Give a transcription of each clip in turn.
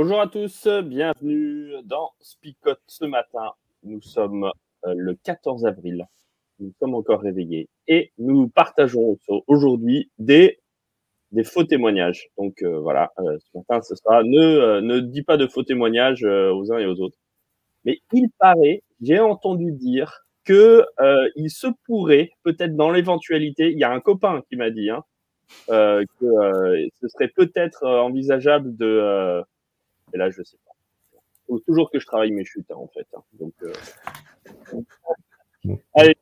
Bonjour à tous, bienvenue dans Spicote ce matin. Nous sommes euh, le 14 avril. Nous sommes encore réveillés et nous partageons aujourd'hui des, des faux témoignages. Donc euh, voilà, euh, ce matin ce sera ne, ne dis pas de faux témoignages aux uns et aux autres. Mais il paraît, j'ai entendu dire que il se pourrait, peut-être dans l'éventualité, il y a un copain qui m'a dit hein, que ce serait peut-être envisageable de et là, je sais pas. faut toujours que je travaille mes chutes, hein, en fait. Hein. Donc, euh, allez,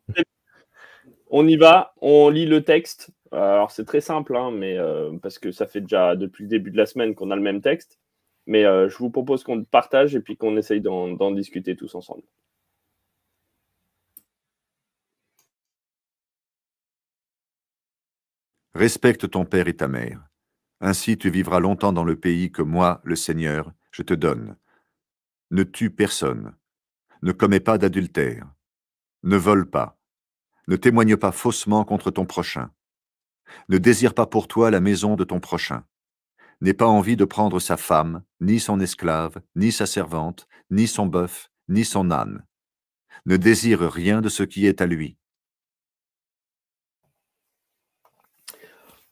on y va. On lit le texte. Alors, c'est très simple, hein, mais euh, parce que ça fait déjà depuis le début de la semaine qu'on a le même texte. Mais euh, je vous propose qu'on partage et puis qu'on essaye d'en discuter tous ensemble. Respecte ton père et ta mère. Ainsi tu vivras longtemps dans le pays que moi, le Seigneur, je te donne. Ne tue personne. Ne commets pas d'adultère. Ne vole pas. Ne témoigne pas faussement contre ton prochain. Ne désire pas pour toi la maison de ton prochain. N'aie pas envie de prendre sa femme, ni son esclave, ni sa servante, ni son bœuf, ni son âne. Ne désire rien de ce qui est à lui.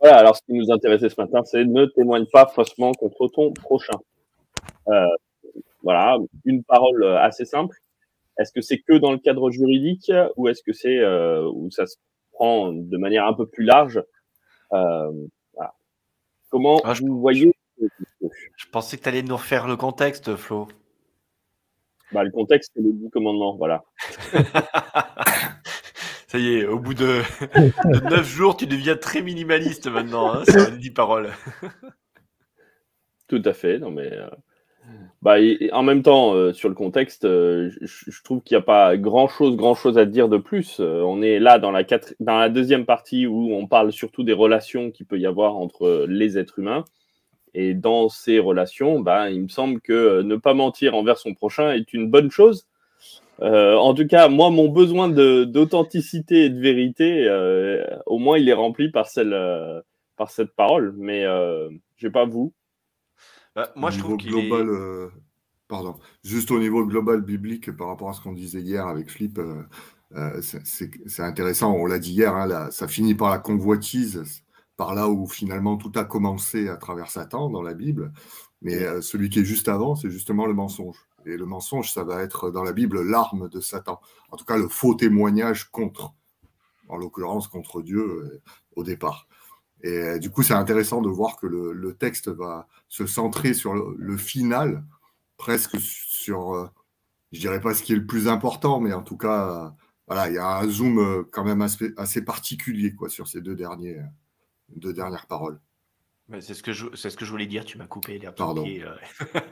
Voilà, alors ce qui nous intéressait ce matin, c'est ne témoigne pas faussement contre ton prochain. Euh, voilà, une parole euh, assez simple. Est-ce que c'est que dans le cadre juridique ou est-ce que c'est euh, où ça se prend de manière un peu plus large Comment ah, vous voyez Je pensais que tu allais nous refaire le contexte, Flo. Bah, le contexte, c'est le dix commandements, voilà. Ça y est, au bout de, neuf jours, tu deviens très minimaliste maintenant, hein, sur les paroles. Tout à fait, non mais. Euh, bah, en même temps, euh, sur le contexte, euh, je, trouve qu'il n'y a pas grand chose, grand chose à dire de plus. on est là dans la, dans la deuxième partie où on parle surtout des relations qu'il peut y avoir entre les êtres humains. Et dans ces relations, bah, il me semble que ne pas mentir envers son prochain est une bonne chose. Euh, en tout cas, moi, mon besoin d'authenticité et de vérité, euh, au moins, il est rempli par, celle, euh, par cette parole. Mais je sais pas vous. Bah, moi, je trouve global, pardon, juste au niveau global biblique, par rapport à ce qu'on disait hier avec Flip, c'est intéressant. On l'a dit hier, hein, ça finit par la convoitise, par là où finalement tout a commencé à travers Satan dans la Bible. Mais celui qui est juste avant, c'est justement le mensonge. Et le mensonge, ça va être dans la Bible l'arme de Satan. En tout cas, le faux témoignage contre, en l'occurrence contre Dieu euh, au départ. Et euh, du coup, c'est intéressant de voir que le, texte va se centrer sur le, final, presque sur, euh, je dirais pas ce qui est le plus important, mais en tout cas, voilà, il y a un zoom quand même assez, assez particulier quoi, sur ces deux, derniers, deux dernières paroles. C'est ce que je, c'est ce que je voulais dire. Tu m'as coupé les Pardon. Euh.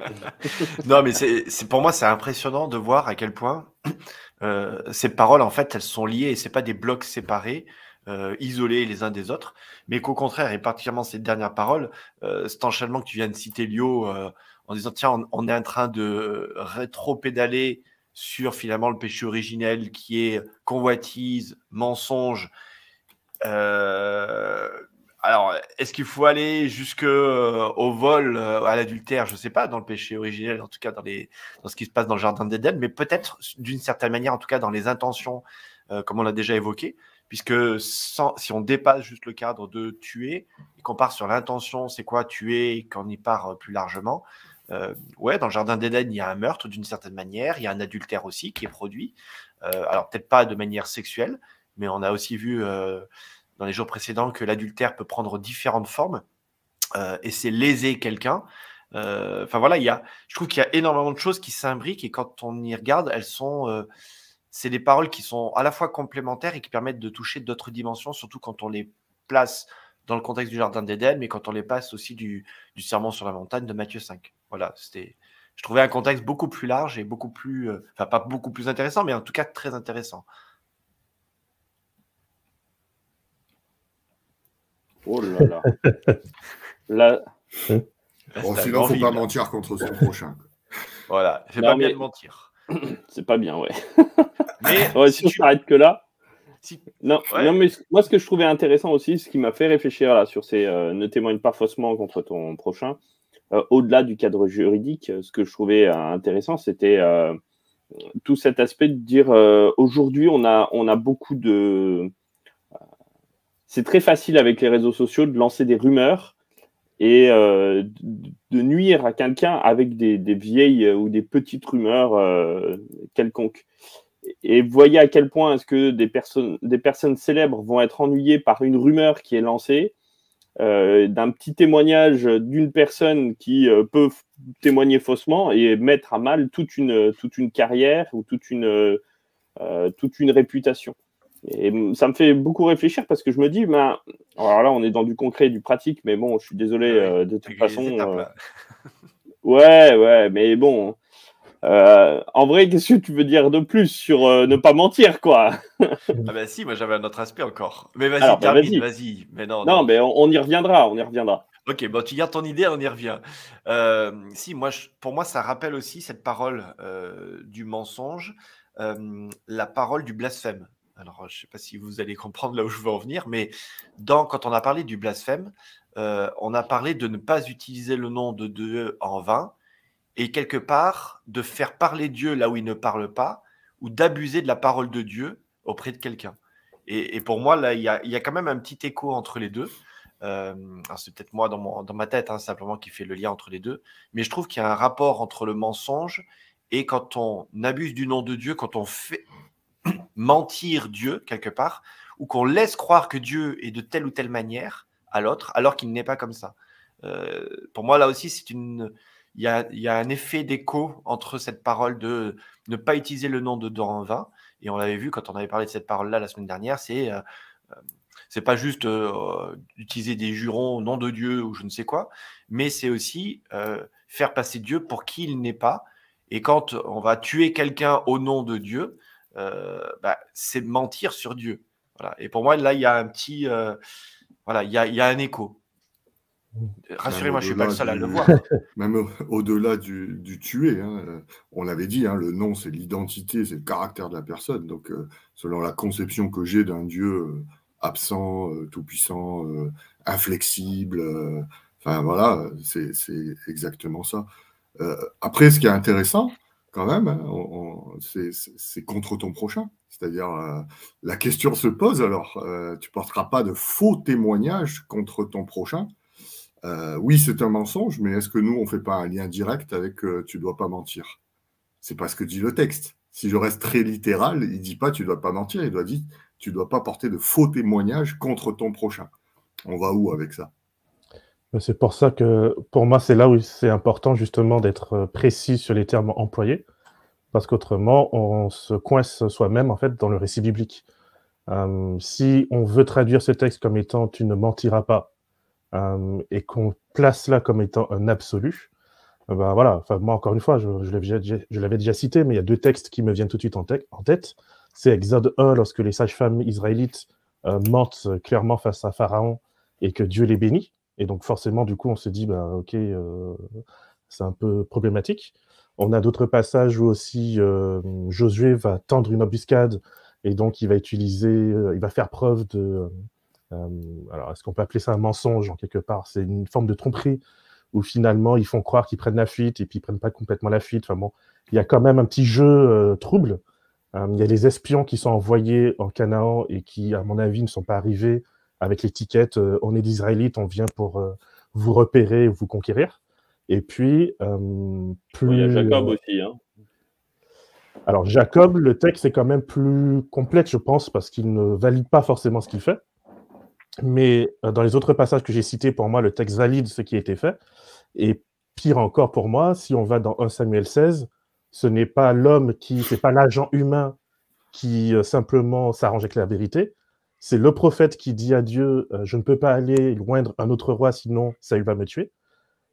non, mais c'est, pour moi, c'est impressionnant de voir à quel point euh, ces paroles, en fait, elles sont liées et c'est pas des blocs séparés, euh, isolés les uns des autres, mais qu'au contraire, et particulièrement ces dernières paroles, cet enchaînement que tu viens de citer, Lio, en disant tiens, on, on, est en train de rétro-pédaler sur finalement le péché originel qui est convoitise, mensonge. Euh, alors, est-ce qu'il faut aller jusque euh, au vol, euh, à l'adultère? Je ne sais pas, dans le péché originel, en tout cas dans, les, dans ce qui se passe dans le jardin d'Éden, mais peut-être d'une certaine manière, en tout cas dans les intentions, euh, comme on l'a déjà évoqué, puisque si on dépasse juste le cadre de tuer et qu'on part sur l'intention, c'est quoi tuer, qu'on y part plus largement, ouais, dans le jardin d'Éden, il y a un meurtre d'une certaine manière, il y a un adultère aussi qui est produit. alors peut-être pas de manière sexuelle, mais on a aussi vu dans les jours précédents que l'adultère peut prendre différentes formes euh, et c'est léser quelqu'un. Enfin voilà, il y a, je trouve qu'il y a énormément de choses qui s'imbriquent et quand on y regarde, elles sont, c'est des paroles qui sont à la fois complémentaires et qui permettent de toucher d'autres dimensions, surtout quand on les place dans le contexte du Jardin d'Éden, mais quand on les passe aussi du, du Sermon sur la montagne de Matthieu 5. Voilà, c'était, je trouvais un contexte beaucoup plus large et beaucoup plus, euh, enfin pas beaucoup plus intéressant, mais en tout cas très intéressant. Oh là là. là... Bon, sinon, il ne faut pas mentir contre son prochain. Voilà, c'est pas bien de mentir. C'est pas bien, ouais. Mais si, tu on que là. Non, non, mais moi, ce que je trouvais intéressant aussi, ce qui m'a fait réfléchir là sur ces euh, ne témoigne pas faussement contre ton prochain, euh, au-delà du cadre juridique, ce que je trouvais euh, intéressant, c'était tout cet aspect de dire aujourd'hui, on a, on a beaucoup de. C'est très facile avec les réseaux sociaux de lancer des rumeurs et de nuire à quelqu'un avec des, vieilles ou des petites rumeurs quelconques et voyez à quel point est-ce que des personnes, des personnes célèbres vont être ennuyées par une rumeur qui est lancée, euh, d'un petit témoignage d'une personne qui euh, peut témoigner faussement et mettre à mal toute une, toute une carrière ou toute une, euh, toute une réputation. Et ça me fait beaucoup réfléchir parce que je me dis, ben, alors là, on est dans du concret et du pratique, mais bon, je suis désolé de toute façon. ouais, ouais, mais bon, euh, en vrai, qu'est-ce que tu veux dire de plus sur euh, ne pas mentir, quoi? Ah ben si, moi j'avais un autre aspect encore. Mais vas-y, bah, termine, vas-y. mais non, non, mais on, y reviendra, on y reviendra. Ok, bon, tu gardes ton idée, on y revient. Euh, si, moi, pour moi, ça rappelle aussi cette parole du mensonge, la parole du blasphème. Alors, je ne sais pas si vous allez comprendre là où je veux en venir, mais quand on a parlé du blasphème, on a parlé de ne pas utiliser le nom de Dieu en vain, et quelque part de faire parler Dieu là où il ne parle pas, ou d'abuser de la parole de Dieu auprès de quelqu'un. Et, pour moi, là, il y, a, quand même un petit écho entre les deux. Euh, c'est peut-être moi dans, dans ma tête, hein, simplement, qui fait le lien entre les deux. Mais je trouve qu'il y a un rapport entre le mensonge et quand on abuse du nom de Dieu, quand on fait mentir Dieu quelque part, ou qu'on laisse croire que Dieu est de telle ou telle manière à l'autre, alors qu'il n'est pas comme ça. Euh, pour moi, là aussi, c'est une, il y a, un effet d'écho entre cette parole de ne pas utiliser le nom de Doranvin, et on l'avait vu quand on avait parlé de cette parole-là la semaine dernière, c'est euh, euh, c'est pas juste utiliser des jurons au nom de Dieu ou je ne sais quoi, mais c'est aussi faire passer Dieu pour qui il n'est pas. Et quand on va tuer quelqu'un au nom de Dieu, bah, c'est mentir sur Dieu. Voilà. Et pour moi, là, il y a un petit, voilà, il y il y a un écho. Rassurez-moi, je ne suis pas le seul à le voir. Même au-delà du, du, tuer, hein, euh, on l'avait dit, hein, le nom, c'est l'identité, c'est le caractère de la personne. Donc, euh, selon la conception que j'ai d'un Dieu euh, absent, tout-puissant, inflexible, enfin voilà, c'est exactement ça. après, ce qui est intéressant, quand même, hein, c'est contre ton prochain. C'est-à-dire, la question se pose alors, tu ne porteras pas de faux témoignages contre ton prochain euh, oui, c'est un mensonge, mais est-ce que nous, on ne fait pas un lien direct avec euh, tu ne dois pas mentir? C'est pas ce que dit le texte. Si je reste très littéral, il ne dit pas tu ne dois pas mentir, il doit dire tu ne dois pas porter de faux témoignages contre ton prochain. On va où avec ça? C'est pour ça que, pour moi, c'est là où c'est important justement d'être euh, précis sur les termes employés, parce qu'autrement, on se coince soi-même en fait dans le récit biblique. si on veut traduire ce texte comme étant tu ne mentiras pas, euh, et qu'on place là comme étant un absolu, euh, ben voilà, moi encore une fois, je, l'avais déjà, cité, mais il y a deux textes qui me viennent tout de suite en, tête. C'est Exode 1, lorsque les sages-femmes israélites euh, mentent clairement face à Pharaon et que Dieu les bénit. Et donc forcément, du coup, on se dit, ben, ok, c'est un peu problématique. On a d'autres passages où aussi Josué va tendre une embuscade et donc il va utiliser, il va faire preuve de, euh, alors, est-ce qu'on peut appeler ça un mensonge en quelque part? C'est une forme de tromperie où finalement ils font croire qu'ils prennent la fuite et puis ils prennent pas complètement la fuite. Enfin bon, il y a quand même un petit jeu euh, trouble. Euh, il y a les espions qui sont envoyés en Canaan et qui, à mon avis, ne sont pas arrivés avec l'étiquette on est d'Israélites, on vient pour vous repérer, vous conquérir. Et puis, plus. Il y a Jacob aussi. Hein. Alors, Jacob, le texte est quand même plus complexe, je pense, parce qu'il ne valide pas forcément ce qu'il fait. Mais euh, dans les autres passages que j'ai cités, pour moi, le texte valide ce qui a été fait. Et pire encore pour moi, si on va dans 1 Samuel 16, ce n'est pas l'homme qui, c'est pas l'agent humain qui euh, simplement s'arrange avec la vérité, c'est le prophète qui dit à Dieu euh, Je ne peux pas aller loindre un autre roi, sinon ça il va me tuer.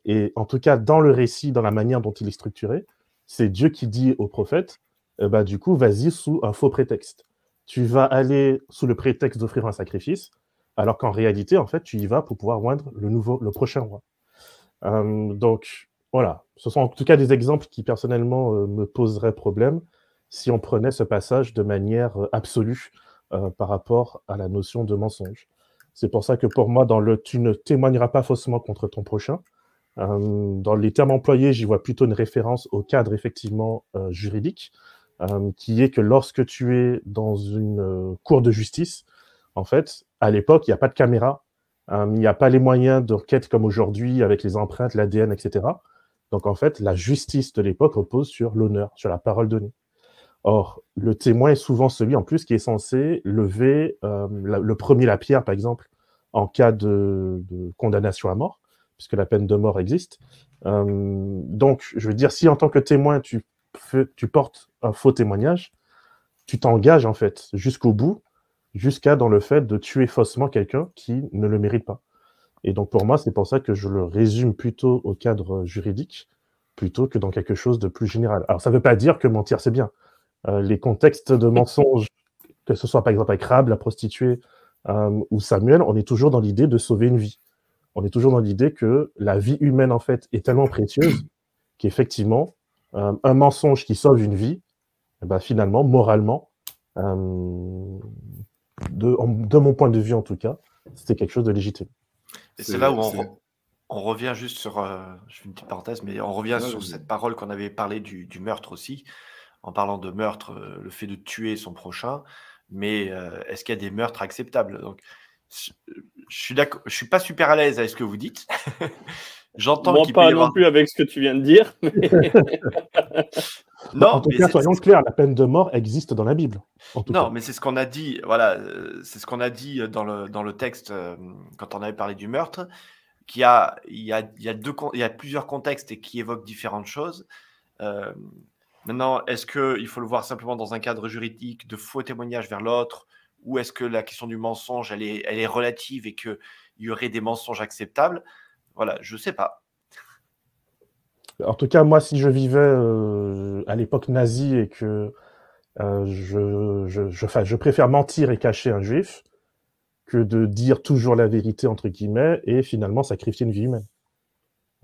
Et en tout cas, dans le récit, dans la manière dont il est structuré, c'est Dieu qui dit au prophète bah, Du coup, vas-y sous un faux prétexte. Tu vas aller sous le prétexte d'offrir un sacrifice, alors qu'en réalité, en fait, tu y vas pour pouvoir moindre le, nouveau, le prochain roi. donc, voilà. Ce sont en tout cas des exemples qui, personnellement, euh, me poseraient problème si on prenait ce passage de manière absolue euh, par rapport à la notion de mensonge. C'est pour ça que pour moi, dans le tu ne témoigneras pas faussement contre ton prochain, euh, dans les termes employés, j'y vois plutôt une référence au cadre effectivement euh, juridique, qui est que lorsque tu es dans une cour de justice, en fait, à l'époque, il n'y a pas de caméra, il n'y a pas les moyens d'enquête comme aujourd'hui avec les empreintes, l'ADN, etc. Donc en fait, la justice de l'époque repose sur l'honneur, sur la parole donnée. Or, le témoin est souvent celui, en plus, qui est censé lever euh, le premier la pierre, par exemple, en cas de, condamnation à mort, puisque la peine de mort existe. Euh, donc, je veux dire, si en tant que témoin, tu, tu portes un faux témoignage, tu t'engages, en fait, jusqu'au bout, jusqu'à dans le fait de tuer faussement quelqu'un qui ne le mérite pas. Et donc, pour moi, c'est pour ça que je le résume plutôt au cadre juridique, plutôt que dans quelque chose de plus général. Alors, ça ne veut pas dire que mentir, c'est bien. Euh, les contextes de mensonges, que ce soit par exemple avec Rab, la prostituée, euh, ou Samuel, on est toujours dans l'idée de sauver une vie. On est toujours dans l'idée que la vie humaine, en fait, est tellement précieuse qu'effectivement, euh, un mensonge qui sauve une vie, eh ben, finalement, moralement, de, de, mon point de vue en tout cas, c'était quelque chose de légitime. Et c'est là où on, revient juste sur, je fais une petite parenthèse, mais on revient sur cette parole qu'on avait parlé du, du meurtre aussi en parlant de meurtre, euh, le fait de tuer son prochain, mais euh, est-ce qu'il y a des meurtres acceptables? Donc, je suis d'accord, je suis pas super à l'aise avec ce que vous dites. J'entends qu'il pas non plus avec ce que tu viens de dire. non, en tout cas, soyons clairs, la peine de mort existe dans la Bible. non, mais c'est ce qu'on a dit. Voilà, euh, c'est ce qu'on a dit dans le dans le texte quand on avait parlé du meurtre. Qu'il y a il y a il y a deux il y a plusieurs contextes et qui évoquent différentes choses. Maintenant, est-ce qu'il faut le voir simplement dans un cadre juridique de faux témoignages vers l'autre? Ou est-ce que la question du mensonge, elle est, relative et qu'il y aurait des mensonges acceptables? Voilà, je ne sais pas. En tout cas, moi, si je vivais euh, à l'époque nazie et que euh, je, je, je, préfère mentir et cacher un juif que de dire toujours la vérité, entre guillemets, et finalement sacrifier une vie humaine.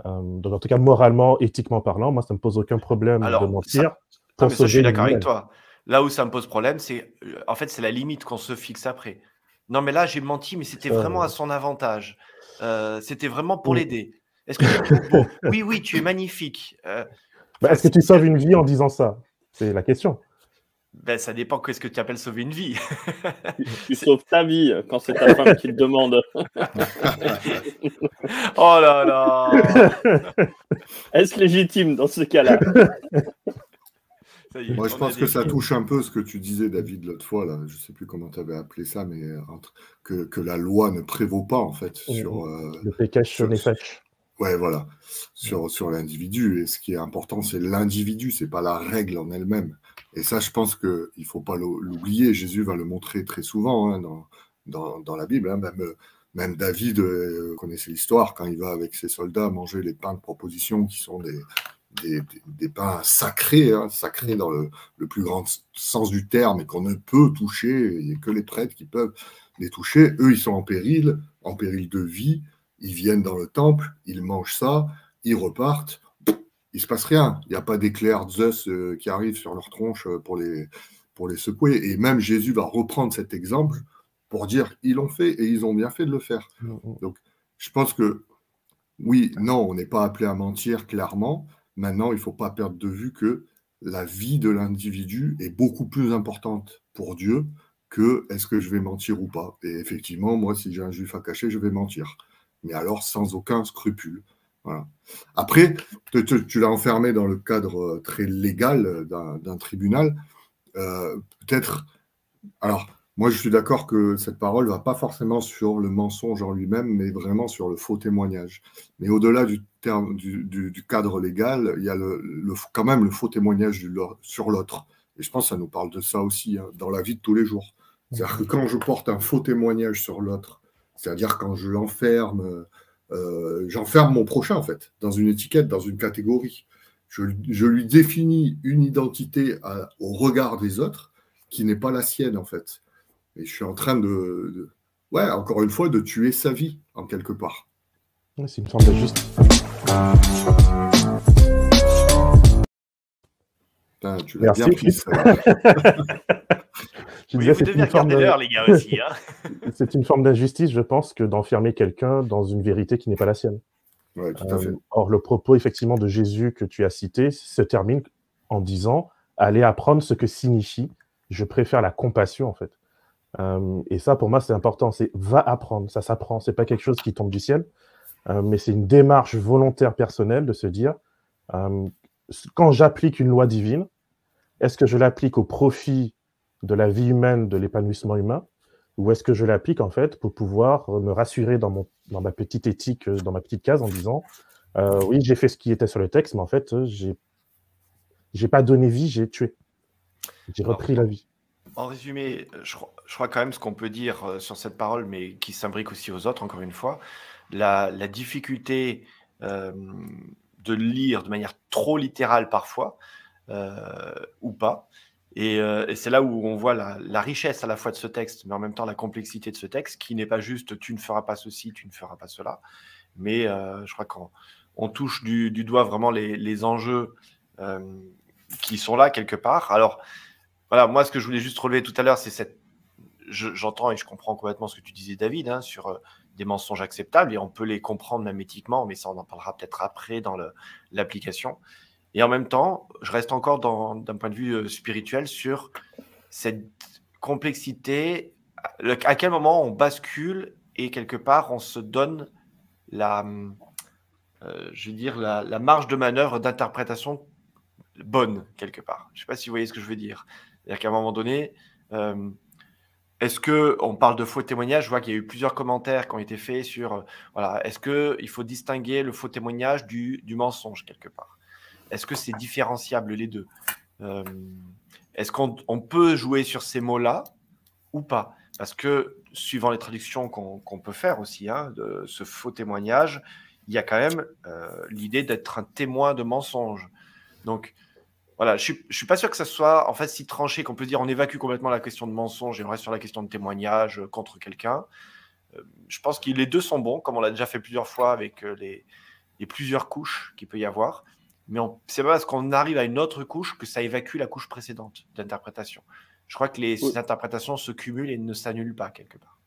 Euh, donc, en tout cas, moralement, éthiquement parlant, moi, ça ne me pose aucun problème de mentir. Ça, je suis d'accord avec toi. Là où ça me pose problème, c'est euh, en fait, c'est la limite qu'on se fixe après. Non, mais là, j'ai menti, mais c'était vraiment à son avantage. Euh, c'était vraiment pour l'aider. Est-ce que Oui, oui, tu es magnifique. Bah, est-ce que tu sauves une vie en disant ça? C'est la question. Ben, ça dépend qu'est-ce que tu appelles sauver une vie. tu, sauves ta vie quand c'est ta femme qui le demande. oh là là Est-ce légitime dans ce cas-là? Moi, je pense que ça touche un peu ce que tu disais, David, l'autre fois. Là. Je ne sais plus comment tu avais appelé ça, mais que, que, la loi ne prévaut pas, en fait, sur. Euh, le pécage sur les fâches. Ouais, voilà, sur, sur l'individu. Et ce qui est important, c'est l'individu, c'est pas la règle en elle-même. Et ça, je pense qu'il ne faut pas l'oublier. Jésus va le montrer très souvent hein, dans, dans, dans, la Bible. Hein. Même, même David, euh, connaissez l'histoire, quand il va avec ses soldats manger les pains de proposition qui sont des, des, des, pains sacrés, hein, sacrés dans le, le, plus grand sens du terme et qu'on ne peut toucher, il n'y a que les prêtres qui peuvent les toucher. Eux, ils sont en péril, en péril de vie. Ils viennent dans le temple, ils mangent ça, ils repartent il se passe rien. Il n'y a pas d'éclair Zeus euh, qui arrive sur leur tronche euh, pour les, pour les secouer. Et même Jésus va reprendre cet exemple pour dire ils l'ont fait et ils ont bien fait de le faire. Mm, mm. Donc, je pense que oui, non, on n'est pas appelé à mentir clairement. Maintenant, il ne faut pas perdre de vue que la vie de l'individu est beaucoup plus importante pour Dieu que est-ce que je vais mentir ou pas? Et effectivement, moi, si j'ai un juif à cacher, je vais mentir. Mais alors sans aucun scrupule. Après, tu, l'as enfermé dans le cadre euh, très légal euh, d'un tribunal. Euh, peut-être. Alors, Moi, je suis d'accord que cette parole ne va pas forcément sur le mensonge en lui-même, mais vraiment sur le faux témoignage. Mais au-delà du, cadre légal, il y a quand même le faux témoignage sur l'autre. Et je pense que ça nous parle de ça aussi hein, dans la vie de tous les jours. C'est-à-dire que quand je porte un faux témoignage sur l'autre, c'est-à-dire quand je l'enferme, euh, j'enferme mon prochain en fait, dans une étiquette, dans une catégorie. Je, lui définis une identité au regard des autres qui n'est pas la sienne en fait. Et je suis en train de, ouais, encore une fois, de tuer sa vie, en quelque part. c'est une forme d'injustice. tu l'as bien pris, c'est une forme les gars aussi. Hein. c'est une forme d'injustice, je pense, que d'enfermer quelqu'un dans une vérité qui n'est pas la sienne. Ouais, tout à fait. Euh, or, le propos, effectivement, de Jésus que tu as cité se termine en disant Allez apprendre ce que signifie je préfère la compassion, en fait. Euh, et ça, pour moi, c'est important. C'est va apprendre. Ça s'apprend. C'est pas quelque chose qui tombe du ciel, euh, mais c'est une démarche volontaire personnelle de se dire euh, quand j'applique une loi divine, est-ce que je l'applique au profit de la vie humaine, de l'épanouissement humain, ou est-ce que je l'applique en fait pour pouvoir me rassurer dans, mon, dans ma petite éthique, dans ma petite case en disant oui, j'ai fait ce qui était sur le texte, mais en fait, j'ai j'ai pas donné vie, j'ai tué. J'ai repris la vie. En résumé, je, crois quand même ce qu'on peut dire euh, sur cette parole, mais qui s'imbrique aussi aux autres, encore une fois, la, difficulté euh, de lire de manière trop littérale parfois, euh, ou pas. Et, c'est là où on voit la, richesse à la fois de ce texte, mais en même temps la complexité de ce texte, qui n'est pas juste tu ne feras pas ceci, tu ne feras pas cela, mais je crois qu'on touche du, doigt vraiment les, enjeux qui sont là quelque part. Alors, voilà, moi, ce que je voulais juste relever tout à l'heure, c'est cette. J'entends et je comprends complètement ce que tu disais, David, hein, sur euh, des mensonges acceptables, et on peut les comprendre même mais ça, on en parlera peut-être après dans l'application. Et en même temps, je reste encore d'un point de vue euh, spirituel sur cette complexité, à quel moment on bascule et quelque part on se donne la, euh, je veux dire, la, marge de manœuvre d'interprétation bonne quelque part. Je ne sais pas si vous voyez ce que je veux dire. C'est-à-dire qu'à un moment donné, euh, est-ce que on parle de faux témoignages? Je vois qu'il y a eu plusieurs commentaires qui ont été faits sur voilà, est-ce qu'il faut distinguer le faux témoignage du, mensonge quelque part? Est-ce que c'est différenciable les deux euh, Est-ce qu'on peut jouer sur ces mots-là ou pas? Parce que suivant les traductions qu'on peut faire aussi hein, de ce faux témoignage, il y a quand même l'idée d'être un témoin de mensonge. Donc, voilà, je ne suis, pas sûr que ça soit en fait si tranché qu'on peut dire on évacue complètement la question de mensonge et on reste sur la question de témoignage euh, contre quelqu'un. Euh, je pense que les deux sont bons, comme on l'a déjà fait plusieurs fois avec euh, les, plusieurs couches qu'il peut y avoir. Mais c'est pas parce qu'on arrive à une autre couche que ça évacue la couche précédente d'interprétation. Je crois que les interprétations se cumulent et ne s'annulent pas quelque part.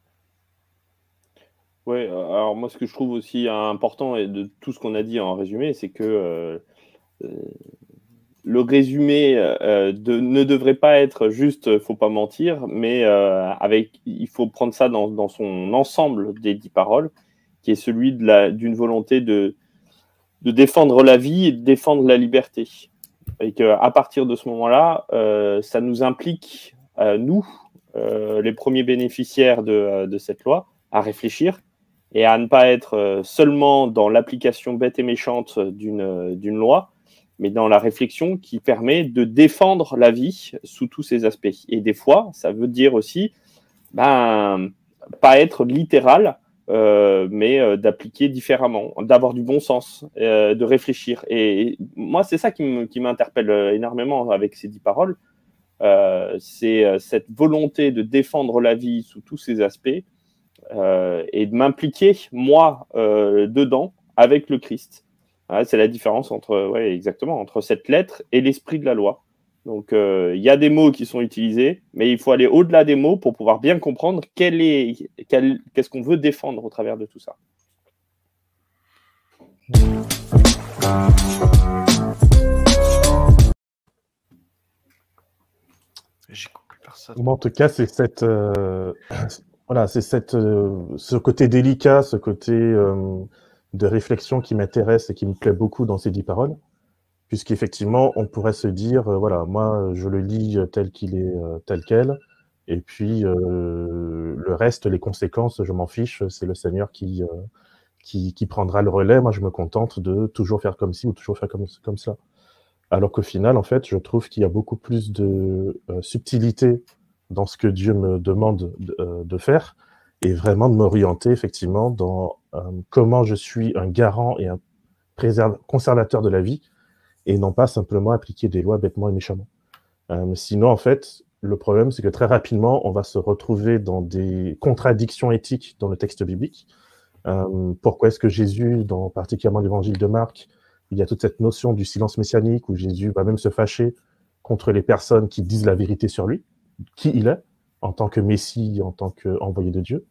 Oui, alors moi ce que je trouve aussi important et de tout ce qu'on a dit en résumé, c'est que le résumé euh, de, ne devrait pas être juste euh, faut pas mentir, mais euh, avec il faut prendre ça dans, son ensemble des dix paroles, qui est celui d'une volonté de, de défendre la vie et de défendre la liberté. Et qu'à partir de ce moment-là, ça nous implique, nous, les premiers bénéficiaires de, de, cette loi, à réfléchir et à ne pas être seulement dans l'application bête et méchante d'une loi, mais dans la réflexion qui permet de défendre la vie sous tous ses aspects. Et des fois, ça veut dire aussi, ben, pas être littéral, euh, mais euh, d'appliquer différemment, d'avoir du bon sens, euh, de réfléchir. Et, moi, c'est ça qui m'interpelle énormément avec ces dix paroles. c'est cette volonté de défendre la vie sous tous ses aspects et de m'impliquer, moi, dedans, avec le Christ c'est la différence entre, ouais, exactement, entre cette lettre et l'esprit de la loi. Donc, euh, il y a des mots qui sont utilisés, mais il faut aller au-delà des mots pour pouvoir bien comprendre quel est, qu'est-ce qu'on veut défendre au travers de tout ça. en tout cas, c'est cette, euh, voilà, c'est cette, euh, ce côté délicat, ce côté de réflexion qui m'intéresse et qui me plaît beaucoup dans ces dix paroles, puisqu'effectivement, on pourrait se dire, euh, voilà, moi, je le lis tel qu'il est, euh, tel quel, Et puis, le reste, les conséquences, je m'en fiche, c'est le Seigneur qui, qui, prendra le relais. Moi, je me contente de toujours faire comme ci ou toujours faire comme, comme ça. Alors qu'au final, en fait, je trouve qu'il y a beaucoup plus de subtilité dans ce que Dieu me demande de, de faire et vraiment de m'orienter effectivement dans comment je suis un garant et un conservateur de la vie et non pas simplement appliquer des lois bêtement et méchamment. Euh, sinon, en fait, le problème, c'est que très rapidement, on va se retrouver dans des contradictions éthiques dans le texte biblique. Euh, pourquoi est-ce que Jésus, dans particulièrement l'évangile de Marc, il y a toute cette notion du silence messianique où Jésus va même se fâcher contre les personnes qui disent la vérité sur lui, qui il est, en tant que Messie, en tant qu'envoyé de Dieu?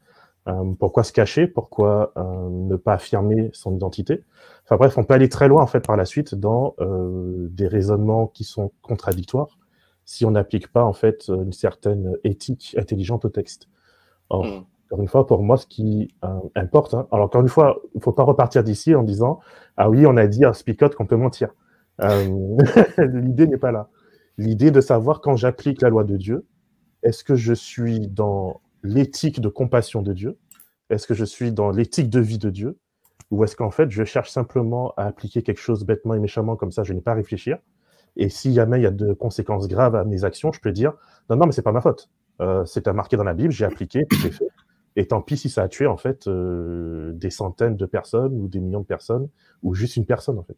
Euh, pourquoi se cacher? Pourquoi euh, ne pas affirmer son identité? Enfin bref, on peut aller très loin en fait par la suite dans euh, des raisonnements qui sont contradictoires si on n'applique pas en fait une certaine éthique intelligente au texte. Or, mm. encore une fois, pour moi, ce qui importe, hein, alors encore une fois, il ne faut pas repartir d'ici en disant ah oui, on a dit à Spicote qu'on peut mentir. L'idée n'est pas là. L'idée de savoir quand j'applique la loi de Dieu, est-ce que je suis dans l'éthique de compassion de Dieu Est-ce que je suis dans l'éthique de vie de Dieu? Ou est-ce qu'en fait, je cherche simplement à appliquer quelque chose bêtement et méchamment, comme ça, je n'ai pas à réfléchir? Et si jamais il y a de conséquences graves à mes actions, je peux dire non, non, mais c'est pas ma faute. Euh, c'est marqué dans la Bible, j'ai appliqué, j'ai fait. Et tant pis si ça a tué en fait euh, des centaines de personnes ou des millions de personnes ou juste une personne en fait.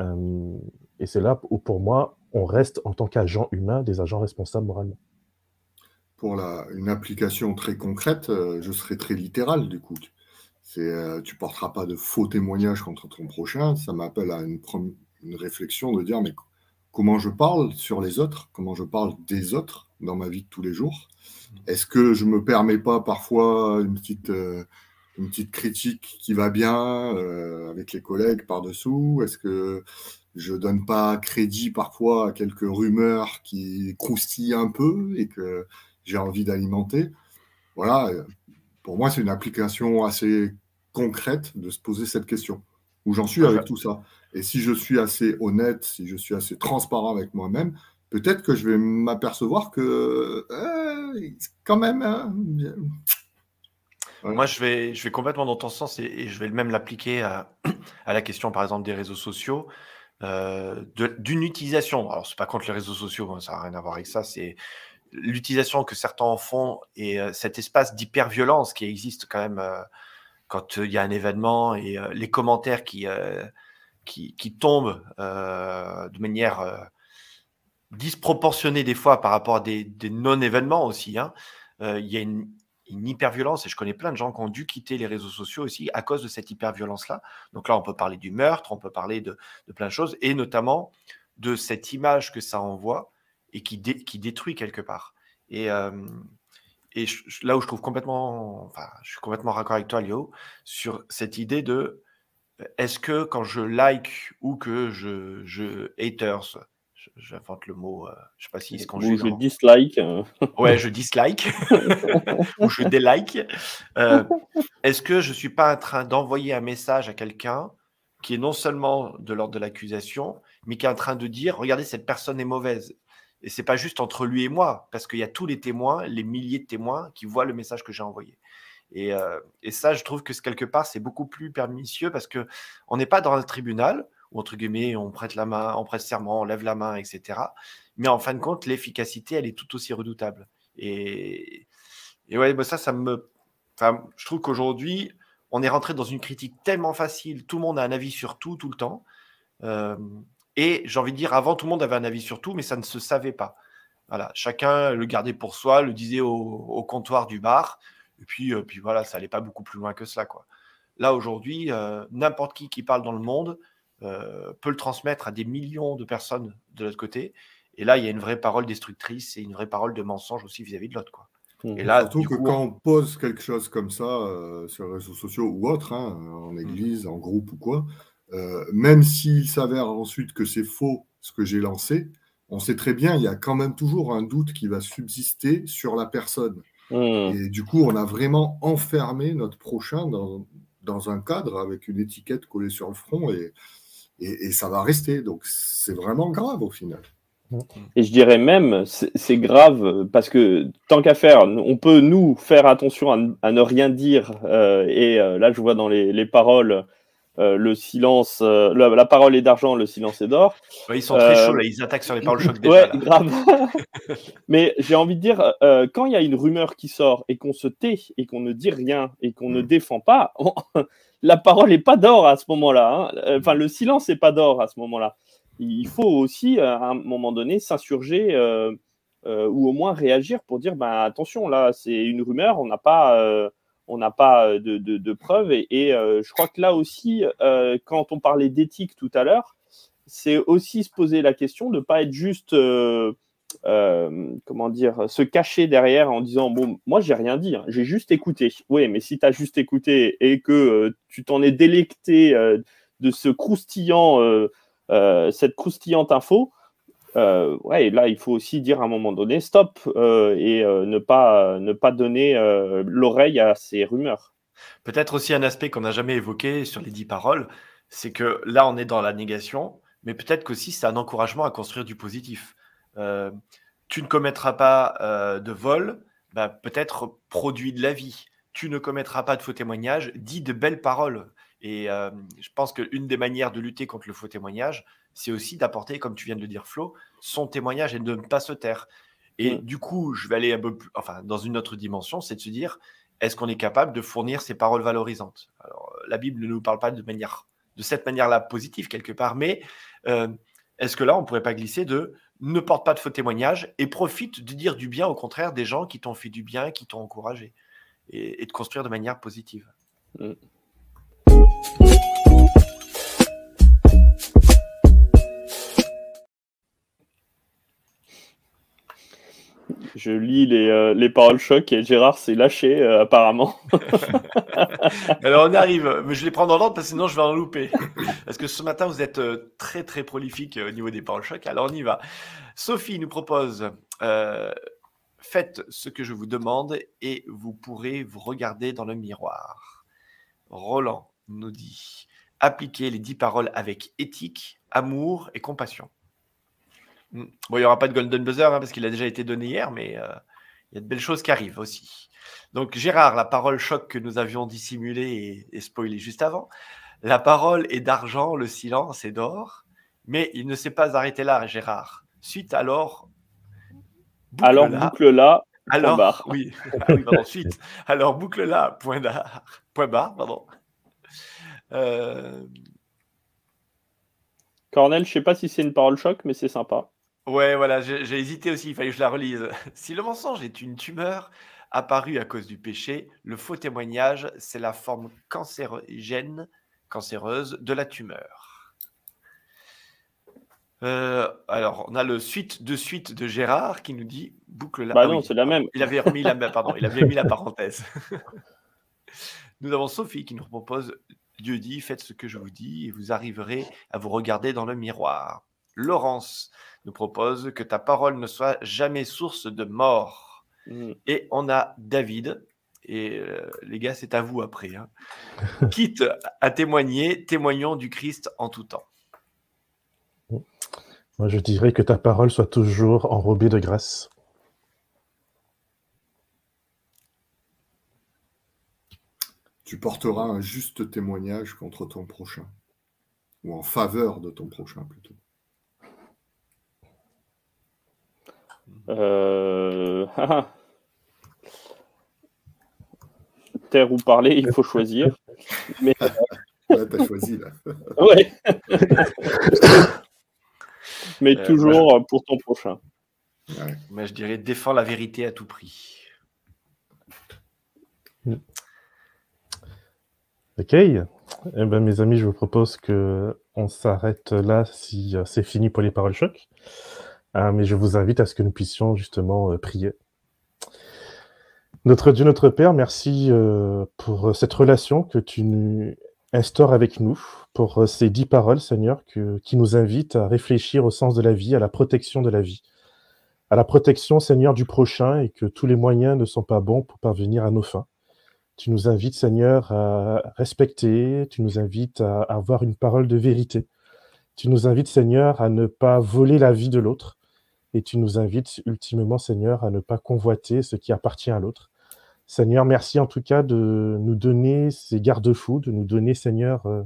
Euh, et c'est là où pour moi on reste en tant qu'agent humain des agents responsables moralement pour la, une application très concrète, euh, je serai très littéral du coup. C'est, euh, tu porteras pas de faux témoignages contre ton prochain. Ça m'appelle à une, une, réflexion de dire mais comment je parle sur les autres, comment je parle des autres dans ma vie de tous les jours? Est-ce que je me permets pas parfois une petite, euh, une petite critique qui va bien avec les collègues par-dessous? Est-ce que je donne pas crédit parfois à quelques rumeurs qui croustillent un peu et que j'ai envie d'alimenter. Voilà, pour moi, c'est une application assez concrète de se poser cette question. Où j'en suis avec tout ça. Et si je suis assez honnête, si je suis assez transparent avec moi-même, peut-être que je vais m'apercevoir que euh, quand même. Hein, moi, je vais, je vais complètement dans ton sens et, je vais même l'appliquer à, à, la question, par exemple, des réseaux sociaux, euh, d'une utilisation. Alors, c'est pas contre les réseaux sociaux, hein, ça n'a rien à voir avec ça. C'est l'utilisation que certains en font et euh, cet espace d'hyperviolence qui existe quand même euh, quand il y a un événement et euh, les commentaires qui, qui, tombent de manière disproportionnée des fois par rapport à des, non-événements aussi. Hein. il y a une, une hyperviolence et je connais plein de gens qui ont dû quitter les réseaux sociaux aussi à cause de cette hyperviolence-là. Donc là, on peut parler du meurtre, on peut parler de, de plein de choses et notamment de cette image que ça envoie et qui, qui détruit quelque part. Et, et là où je trouve complètement, enfin, je suis complètement raccord avec toi, Léo, sur cette idée de est-ce que quand je like ou que je, je haters, j'invente le mot, je sais pas s'il se conjugue. Ou je dislike. Hein. Ouais, je dislike. ou je délike. Est-ce que je suis pas en train d'envoyer un message à quelqu'un qui est non seulement de l'ordre de l'accusation, mais qui est en train de dire regardez, cette personne est mauvaise. Et c'est pas juste entre lui et moi, parce qu'il y a tous les témoins, les milliers de témoins qui voient le message que j'ai envoyé. Et, euh, ça, je trouve que quelque part, c'est beaucoup plus pernicieux parce que on n'est pas dans un tribunal où entre guillemets on prête la main, on prête serment, on lève la main, etc. Mais en fin de compte, l'efficacité, elle est tout aussi redoutable. Et, et ouais, ça, ça me, enfin, je trouve qu'aujourd'hui, on est rentré dans une critique tellement facile. Tout le monde a un avis sur tout, tout le temps. Euh, et j'ai envie de dire, avant, tout le monde avait un avis sur tout, mais ça ne se savait pas. Voilà, chacun le gardait pour soi, le disait au, comptoir du bar, et puis, euh, puis voilà, ça n'allait pas beaucoup plus loin que cela. Quoi. Là, aujourd'hui, euh, n'importe qui qui parle dans le monde euh, peut le transmettre à des millions de personnes de l'autre côté. Et là, il y a une vraie parole destructrice et une vraie parole de mensonge aussi vis-à-vis de l'autre. Quoi. Et là, Surtout que quand on pose quelque chose comme ça sur les réseaux sociaux ou autres, hein, en mmh. église, en groupe ou quoi, même s'il s'avère ensuite que c'est faux ce que j'ai lancé, on sait très bien, il y a quand même toujours un doute qui va subsister sur la personne. Hmm. Et du coup, on a vraiment enfermé notre prochain dans, dans, un cadre avec une étiquette collée sur le front et, et, ça va rester. Donc, c'est vraiment grave au final. Et je dirais même, c'est grave parce que tant qu'à faire, on peut nous faire attention à, ne rien dire. Euh, et euh, là, je vois dans les, paroles, euh, le silence, la, parole est d'argent, le silence est d'or. ils sont très chauds là, ils attaquent sur les paroles choc Ouais, grave. Mais j'ai envie de dire, quand il y a une rumeur qui sort et qu'on se tait et qu'on ne dit rien et qu'on ne mm. défend pas, la parole n'est pas d'or à ce moment-là. Hein. Enfin, le silence n'est pas d'or à ce moment-là il faut aussi, euh, à un moment donné, s'insurger euh, euh, ou au moins réagir pour dire ben, attention, là, c'est une rumeur, on n'a pas, on n'a pas de, preuves. Et, je crois que là aussi, quand on parlait d'éthique tout à l'heure, c'est aussi se poser la question de ne pas être juste. comment dire, se cacher derrière en disant bon, moi j'ai rien dit, hein, j'ai juste écouté. Oui, mais si tu as juste écouté et que tu t'en es délecté de ce croustillant euh, cette croustillante info, euh, ouais, là, il faut aussi dire à un moment donné stop euh, et ne, pas, ne pas donner l'oreille à ces rumeurs. Peut-être aussi un aspect qu'on n'a jamais évoqué sur les dix paroles, c'est que là, on est dans la négation, mais peut-être qu'aussi c'est un encouragement à construire du positif. tu ne commettras pas de vol, bah, peut-être produit de la vie. Tu ne commettras pas de faux témoignages, dis de belles paroles. Et je pense qu'une des manières de lutter contre le faux témoignage, c'est aussi d'apporter, comme tu viens de le dire, Flo, son témoignage et de ne pas se taire. Et mmh. du coup, je vais aller un peu plus, enfin, dans une autre dimension, c'est de se dire, est-ce qu'on est capable de fournir ces paroles valorisantes? Alors, la Bible ne nous parle pas de manière, de cette manière-là positive quelque part, mais est-ce que là, on ne pourrait pas glisser de ne porte pas de faux témoignages et profite de dire du bien, au contraire, des gens qui t'ont fait du bien, qui t'ont encouragé, et, de construire de manière positive. Mmh. Je lis les, euh, les paroles choc et Gérard s'est lâché euh, apparemment. Alors on arrive, mais je les prends dans l'ordre parce que sinon je vais en louper. Parce que ce matin vous êtes euh, très très prolifique au niveau des paroles choc. Alors on y va. Sophie nous propose faites ce que je vous demande et vous pourrez vous regarder dans le miroir. Roland nous dit appliquer les dix paroles avec éthique, amour et compassion. Bon, il n'y aura pas de Golden Buzzer hein, parce qu'il a déjà été donné hier, mais euh, il y a de belles choses qui arrivent aussi. Donc, Gérard, la parole choc que nous avions dissimulée et, et spoilée juste avant. La parole est d'argent, le silence est d'or. Mais il ne s'est pas arrêté là, Gérard. Suite alors. Boucle alors, boucle là. Alors, oui, ah oui pardon, suite. Alors, boucle là, point, point barre, pardon. Euh... Cornel, je sais pas si c'est une parole choc, mais c'est sympa. Ouais, voilà, j'ai hésité aussi, il fallait que je la relise. Si le mensonge est une tumeur apparue à cause du péché, le faux témoignage, c'est la forme cancérogène, cancéreuse de la tumeur. Euh, alors, on a le suite de suite de Gérard qui nous dit boucle la. Bah ah non, c'est la même. Il avait remis la, pardon, il avait mis la parenthèse. nous avons Sophie qui nous propose Dieu dit, faites ce que je vous dis et vous arriverez à vous regarder dans le miroir. Laurence nous propose que ta parole ne soit jamais source de mort. Mmh. Et on a David, et euh, les gars, c'est à vous après. Hein. Quitte à témoigner, témoignons du Christ en tout temps. Moi, je dirais que ta parole soit toujours enrobée de grâce. tu porteras un juste témoignage contre ton prochain, ou en faveur de ton prochain plutôt. Euh... Taire ou parler, il faut choisir. Mais... t'as choisi là. ouais. Mais euh, toujours pour ton prochain. Mais je dirais défends la vérité à tout prix. Mm. Ok. Eh ben, mes amis, je vous propose que on s'arrête là si euh, c'est fini pour les paroles choc. Euh, mais je vous invite à ce que nous puissions justement euh, prier. Notre Dieu, notre Père, merci pour cette relation que tu nous instaures avec nous, pour ces dix paroles, Seigneur, qui nous invitent à réfléchir au sens de la vie, à la protection de la vie, à la protection, Seigneur, du prochain, et que tous les moyens ne sont pas bons pour parvenir à nos fins. Tu nous invites, Seigneur, à respecter, tu nous invites à avoir une parole de vérité. Tu nous invites, Seigneur, à ne pas voler la vie de l'autre, et tu nous invites ultimement, Seigneur, à ne pas convoiter ce qui appartient à l'autre. Seigneur, merci en tout cas de nous donner ces garde-fous, de nous donner, Seigneur, euh,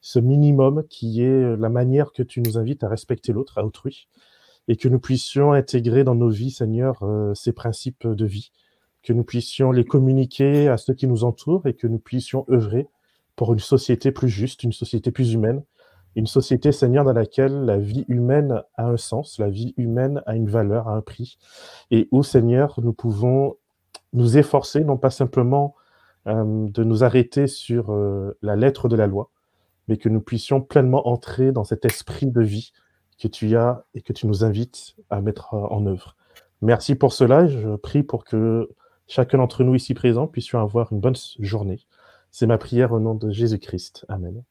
ce minimum qui est la manière que tu nous invites à respecter l'autre, à autrui, et que nous puissions intégrer dans nos vies, Seigneur, euh, ces principes de vie, que nous puissions les communiquer à ceux qui nous entourent et que nous puissions œuvrer pour une société plus juste, une société plus humaine, une société, Seigneur, dans laquelle la vie humaine a un sens, la vie humaine a une valeur, a un prix, et où, Seigneur, nous pouvons nous efforcer, non pas simplement euh, de nous arrêter sur euh, la lettre de la loi, mais que nous puissions pleinement entrer dans cet esprit de vie que tu as et que tu nous invites à mettre euh, en œuvre. Merci pour cela. Je prie pour que chacun d'entre nous ici présents puissions avoir une bonne journée. C'est ma prière au nom de Jésus-Christ. Amen.